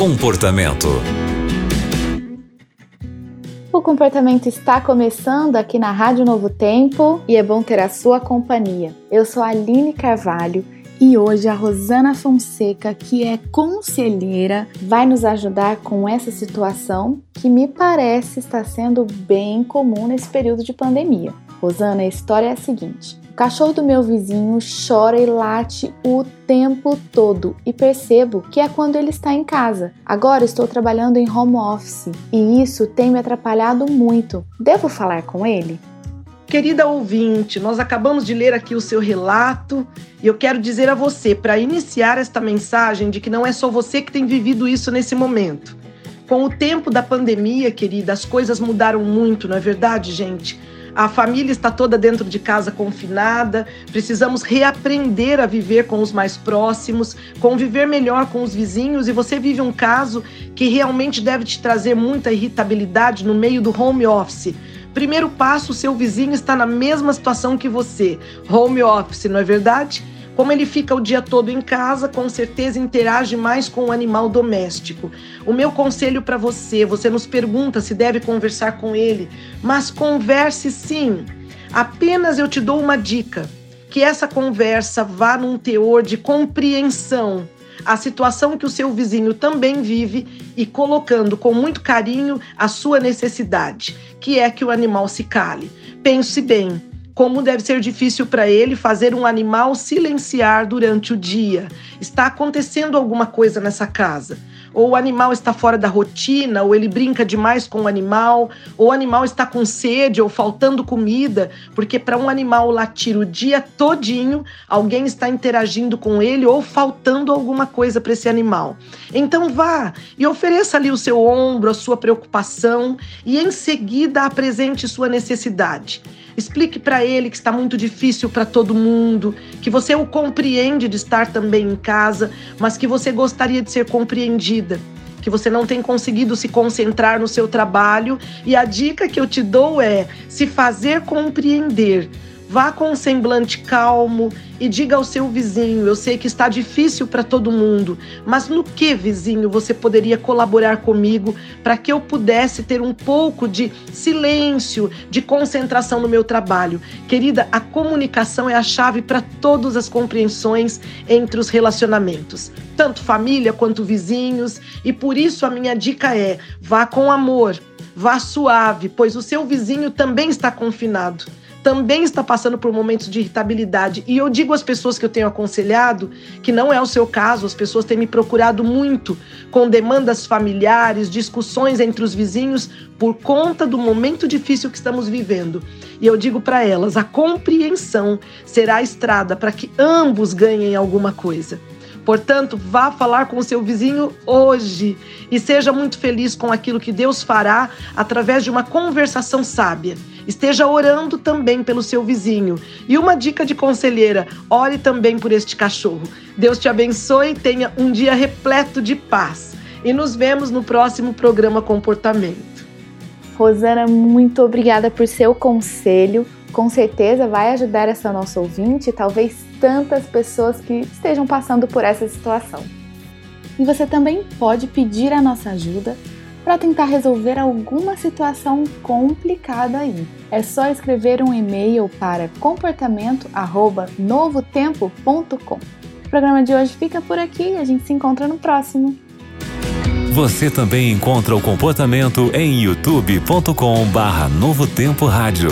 Comportamento. O comportamento está começando aqui na Rádio Novo Tempo e é bom ter a sua companhia. Eu sou a Aline Carvalho e hoje a Rosana Fonseca, que é conselheira, vai nos ajudar com essa situação que me parece estar sendo bem comum nesse período de pandemia. Rosana, a história é a seguinte: o cachorro do meu vizinho chora e late o tempo todo e percebo que é quando ele está em casa. Agora estou trabalhando em home office e isso tem me atrapalhado muito. Devo falar com ele? Querida ouvinte, nós acabamos de ler aqui o seu relato e eu quero dizer a você, para iniciar esta mensagem, de que não é só você que tem vivido isso nesse momento. Com o tempo da pandemia, querida, as coisas mudaram muito, não é verdade, gente? A família está toda dentro de casa confinada, precisamos reaprender a viver com os mais próximos, conviver melhor com os vizinhos. E você vive um caso que realmente deve te trazer muita irritabilidade no meio do home office. Primeiro passo, seu vizinho está na mesma situação que você, home office, não é verdade? Como ele fica o dia todo em casa, com certeza interage mais com o animal doméstico. O meu conselho para você, você nos pergunta se deve conversar com ele, mas converse sim. Apenas eu te dou uma dica, que essa conversa vá num teor de compreensão a situação que o seu vizinho também vive e colocando com muito carinho a sua necessidade, que é que o animal se cale. Pense bem, como deve ser difícil para ele fazer um animal silenciar durante o dia. Está acontecendo alguma coisa nessa casa ou o animal está fora da rotina, ou ele brinca demais com o animal, ou o animal está com sede ou faltando comida, porque para um animal latir o dia todinho, alguém está interagindo com ele ou faltando alguma coisa para esse animal. Então vá e ofereça ali o seu ombro, a sua preocupação e em seguida apresente sua necessidade. Explique para ele que está muito difícil para todo mundo, que você o compreende de estar também em casa, mas que você gostaria de ser compreendida, que você não tem conseguido se concentrar no seu trabalho. E a dica que eu te dou é se fazer compreender Vá com um semblante calmo e diga ao seu vizinho: Eu sei que está difícil para todo mundo, mas no que, vizinho, você poderia colaborar comigo para que eu pudesse ter um pouco de silêncio, de concentração no meu trabalho? Querida, a comunicação é a chave para todas as compreensões entre os relacionamentos, tanto família quanto vizinhos, e por isso a minha dica é: vá com amor. Vá suave, pois o seu vizinho também está confinado também está passando por momentos de irritabilidade. E eu digo às pessoas que eu tenho aconselhado, que não é o seu caso, as pessoas têm me procurado muito com demandas familiares, discussões entre os vizinhos por conta do momento difícil que estamos vivendo. E eu digo para elas: a compreensão será a estrada para que ambos ganhem alguma coisa. Portanto, vá falar com o seu vizinho hoje e seja muito feliz com aquilo que Deus fará através de uma conversação sábia. Esteja orando também pelo seu vizinho. E uma dica de conselheira: ore também por este cachorro. Deus te abençoe e tenha um dia repleto de paz. E nos vemos no próximo programa Comportamento. Rosana, muito obrigada por seu conselho. Com certeza vai ajudar essa nossa ouvinte e talvez tantas pessoas que estejam passando por essa situação. E você também pode pedir a nossa ajuda para tentar resolver alguma situação complicada aí. É só escrever um e-mail para comportamento@novotempo.com. O programa de hoje fica por aqui, a gente se encontra no próximo. Você também encontra o comportamento em youtube.com/novotempo rádio.